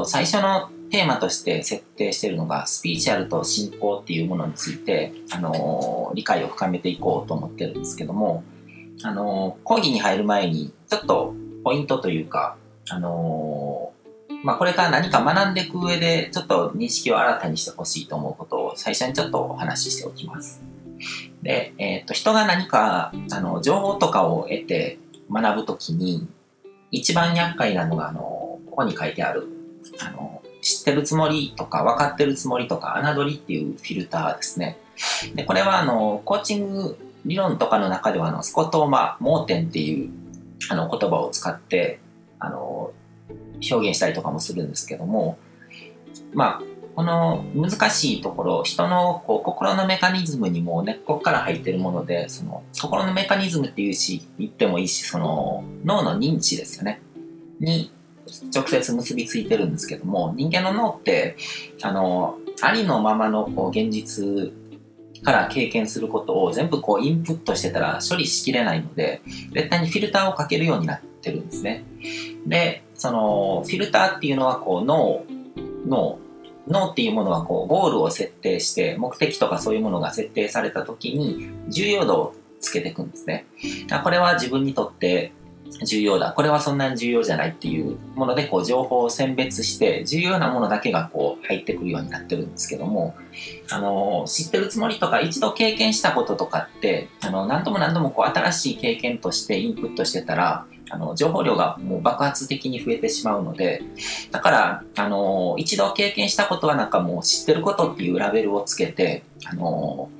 と、最初のテーマとして設定しているのが、スピーチュアルと信仰っていうものについて、あのー、理解を深めていこうと思ってるんですけども、あのー、講義に入る前に、ちょっとポイントというか、あのー、まあ、これから何か学んでいく上で、ちょっと認識を新たにしてほしいと思うことを最初にちょっとお話ししておきます。で、えっ、と、人が何か、あの、情報とかを得て学ぶときに、一番厄介なのが、あの、ここに書いてある、あの、知ってるつもりとか分かってるつもりとか侮りっていうフィルターですね。で、これはあの、コーチング理論とかの中ではあの、スコットーマ盲点っていうあの言葉を使って、あの、表現したりとかもするんですけども、まあ、この難しいところ、人のこう心のメカニズムにも根っこから入ってるもので、その心のメカニズムっていうし、言ってもいいし、その脳の認知ですよね。に直接結びついてるんですけども、人間の脳って、あの、ありのままのこう現実から経験することを全部こうインプットしてたら処理しきれないので、絶対にフィルターをかけるようになってるんですね。で、そのフィルターっていうのはこう脳、脳、脳っていうものはこうゴールを設定して目的とかそういうものが設定された時に重要度をつけていくんですね。これは自分にとって重要だ。これはそんなに重要じゃないっていうもので、こう、情報を選別して、重要なものだけがこう、入ってくるようになってるんですけども、あの、知ってるつもりとか、一度経験したこととかって、あの、何度も何度もこう、新しい経験としてインプットしてたら、あの、情報量がもう爆発的に増えてしまうので、だから、あの、一度経験したことはなんかもう知ってることっていうラベルをつけて、あの、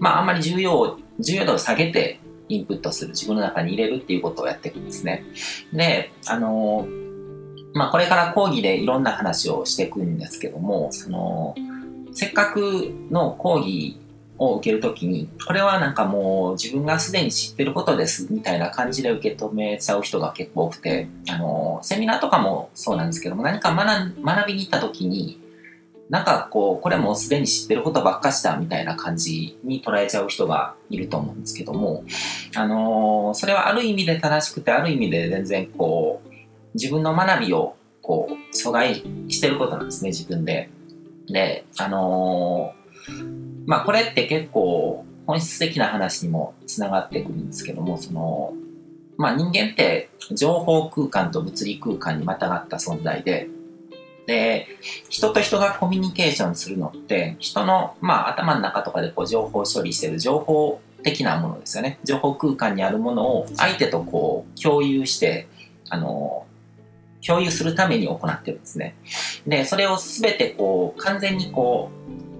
まあ、あんまり重要、重要度を下げて、インプットする、自分の中に入れるっていうことをやっていくんですね。で、あの、まあ、これから講義でいろんな話をしていくんですけども、その、せっかくの講義を受けるときに、これはなんかもう自分がすでに知ってることですみたいな感じで受け止めちゃう人が結構多くて、あの、セミナーとかもそうなんですけども、何か学学びに行ったときに、なんかこう、これもすでに知ってることばっかしたみたいな感じに捉えちゃう人がいると思うんですけども、あのー、それはある意味で正しくて、ある意味で全然こう、自分の学びをこう、阻害してることなんですね、自分で。で、あのー、まあこれって結構本質的な話にもつながってくるんですけども、その、まあ人間って情報空間と物理空間にまたがった存在で、で、人と人がコミュニケーションするのって、人の、まあ、頭の中とかでこう情報処理してる情報的なものですよね。情報空間にあるものを相手とこう共有して、あの、共有するために行ってるんですね。で、それを全てこう、完全にこ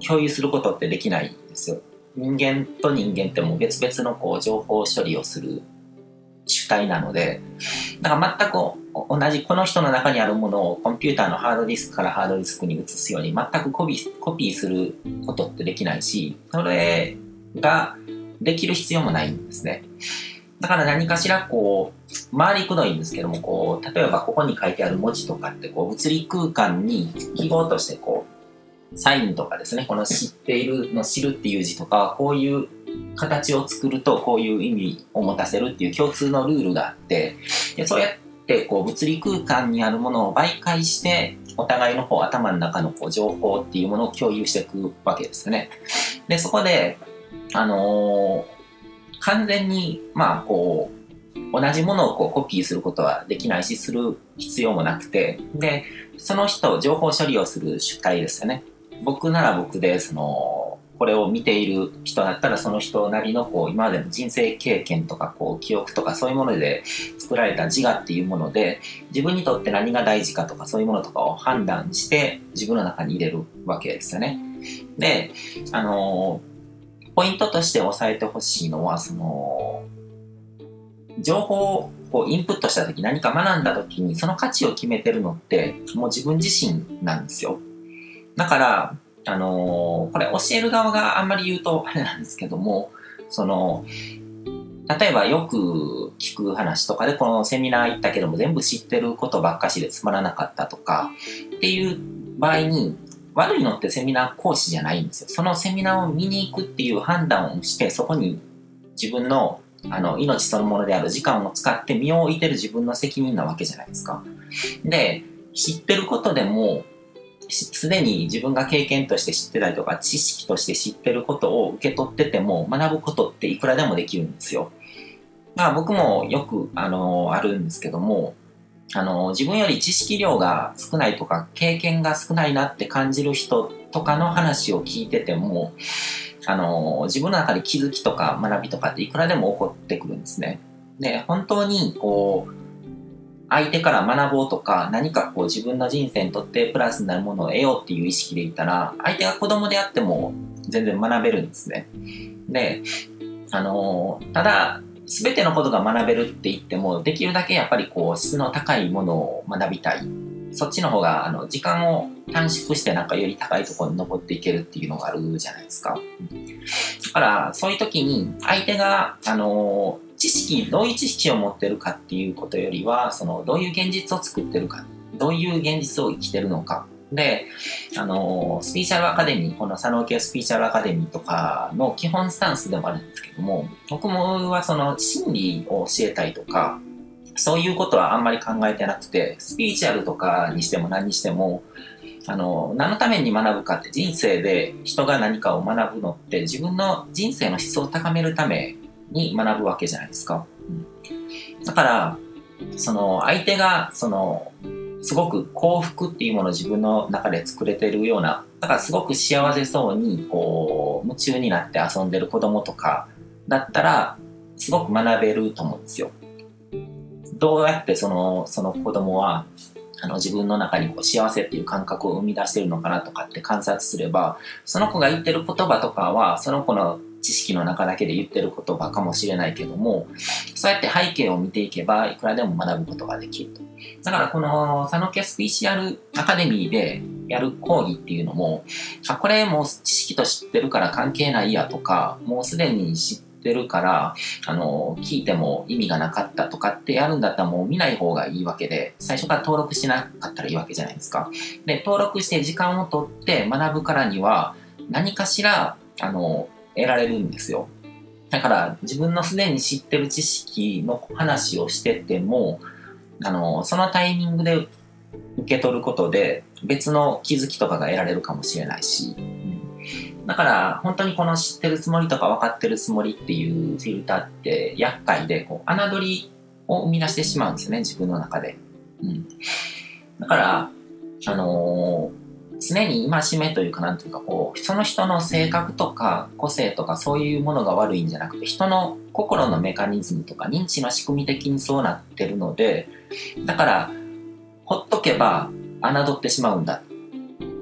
う、共有することってできないんですよ。人間と人間ってもう別々のこう、情報処理をする主体なので、だから全く同じこの人の中にあるものをコンピューターのハードディスクからハードディスクに移すように全くコピーコピーすることってできないし、それができる必要もないんですね。だから何かしらこう、回りくどいんですけども、こう、例えばここに書いてある文字とかってこう、物理空間に記号としてこう、サインとかですね、この知っているの知るっていう字とか、こういう形を作るとこういう意味を持たせるっていう共通のルールがあって、でそうやってこう物理空間にあるものを媒介して、お互いの方、頭の中のこう情報っていうものを共有していくわけですよね。で、そこで、あのー、完全に、まあ、こう、同じものをこうコピーすることはできないし、する必要もなくて、で、その人、情報処理をする主体ですよね。僕なら僕で、その、これを見ている人だったらその人なりのこう今までの人生経験とかこう記憶とかそういうもので作られた自我っていうもので自分にとって何が大事かとかそういうものとかを判断して自分の中に入れるわけですよね。で、あのポイントとして押さえてほしいのはその情報をこうインプットした時何か学んだ時にその価値を決めてるのってもう自分自身なんですよ。だからあのー、これ教える側があんまり言うとあれなんですけども、その、例えばよく聞く話とかでこのセミナー行ったけども全部知ってることばっかしでつまらなかったとかっていう場合に悪いのってセミナー講師じゃないんですよ。そのセミナーを見に行くっていう判断をしてそこに自分のあの命そのものである時間を使って身を置いてる自分の責任なわけじゃないですか。で、知ってることでも、すでに自分が経験として知ってたりとか、知識として知ってることを受け取ってても、学ぶことっていくらでもできるんですよ。まあ僕もよく、あの、あるんですけども、あの、自分より知識量が少ないとか、経験が少ないなって感じる人とかの話を聞いてても、あの、自分の中で気づきとか学びとかっていくらでも起こってくるんですね。で、本当に、こう、相手から学ぼうとか、何かこう自分の人生にとってプラスになるものを得ようっていう意識でいたら、相手が子供であっても全然学べるんですね。で、あの、ただ、すべてのことが学べるって言っても、できるだけやっぱりこう質の高いものを学びたい。そっちの方が、あの、時間を短縮してなんかより高いところに登っていけるっていうのがあるじゃないですか。だから、そういう時に相手が、あの、知識、どういう知識を持ってるかっていうことよりは、その、どういう現実を作ってるか、どういう現実を生きてるのか。で、あの、スピーチャルアカデミー、この佐野系スピーチャルアカデミーとかの基本スタンスでもあるんですけども、僕もはその心理を教えたいとか、そういうことはあんまり考えてなくて、スピーチャルとかにしても何にしても、あの、何のために学ぶかって人生で人が何かを学ぶのって自分の人生の質を高めるために学ぶわけじゃないですか。うん、だから、その相手が、その、すごく幸福っていうものを自分の中で作れてるような、だからすごく幸せそうに、こう、夢中になって遊んでる子供とかだったら、すごく学べると思うんですよ。どうやってその、その子供は、あの自分の中にこう幸せっていう感覚を生み出してるのかなとかって観察すれば、その子が言ってる言葉とかは、その子の知識の中だけで言ってる言葉かもしれないけども、そうやって背景を見ていけば、いくらでも学ぶことができると。だからこの佐野家スピーチアルアカデミーでやる講義っていうのも、あ、これもう知識と知ってるから関係ないやとか、もうすでに知ってるから、あの、聞いても意味がなかったとかってやるんだったらもう見ない方がいいわけで、最初から登録しなかったらいいわけじゃないですか。で、登録して時間をとって学ぶからには、何かしら、あの、得られるんですよ。だから自分のすでに知ってる知識の話をしてても、あの、そのタイミングで受け取ることで別の気づきとかが得られるかもしれないし、うん、だから本当にこの知ってるつもりとか分かってるつもりっていうフィルターって厄介で、こう、侮りを生み出してしまうんですよね、自分の中で。うん。だから、あのー常に戒めというかなんというかこうその人の性格とか個性とかそういうものが悪いんじゃなくて人の心のメカニズムとか認知の仕組み的にそうなってるのでだからほっとけば侮ってしまうんだ。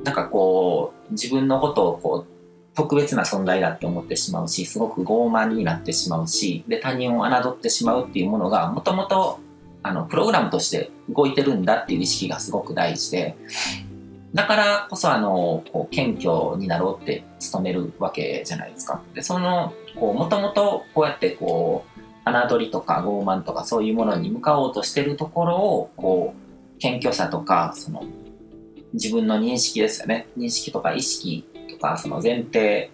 なんかこう自分のことをこう特別な存在だって思ってしまうしすごく傲慢になってしまうしで他人を侮ってしまうっていうものがもともとあのプログラムとして動いてるんだっていう意識がすごく大事でだからこそ、あの、こう、謙虚になろうって努めるわけじゃないですか。で、その、こう、もともとこうやってこう、侮りとか傲慢とかそういうものに向かおうとしてるところを、こう、謙虚さとか、その、自分の認識ですよね。認識とか意識とか、その前提、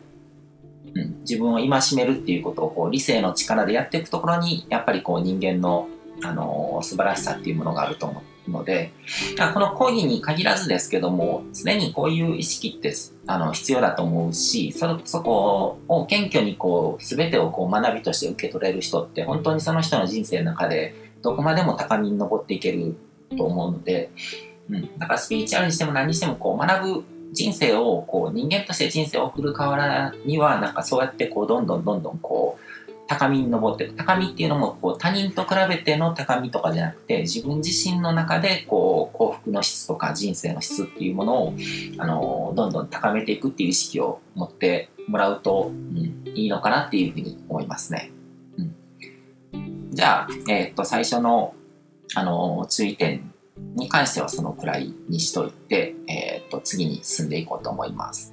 うん、自分を戒めるっていうことをこう理性の力でやっていくところに、やっぱりこう人間の、あの、素晴らしさっていうものがあると思っので、この講義に限らずですけども、常にこういう意識ってあの必要だと思うし、そそこを謙虚にこう、全てをこう学びとして受け取れる人って、本当にその人の人生の中で、どこまでも高みに登っていけると思うので、うん。だからスピーチャルにしても何にしてもこう学ぶ人生をこう人間として人生を送る代わらにはなんかそうやってこうどんどんどんどんこう高みに登っていく。高みっていうのも、こう、他人と比べての高みとかじゃなくて、自分自身の中で、こう、幸福の質とか人生の質っていうものを、あの、どんどん高めていくっていう意識を持ってもらうと、うん、いいのかなっていうふうに思いますね。うん。じゃあ、えー、っと、最初の、あの、注意点に関してはそのくらいにしといて、えー、っと、次に進んでいこうと思います。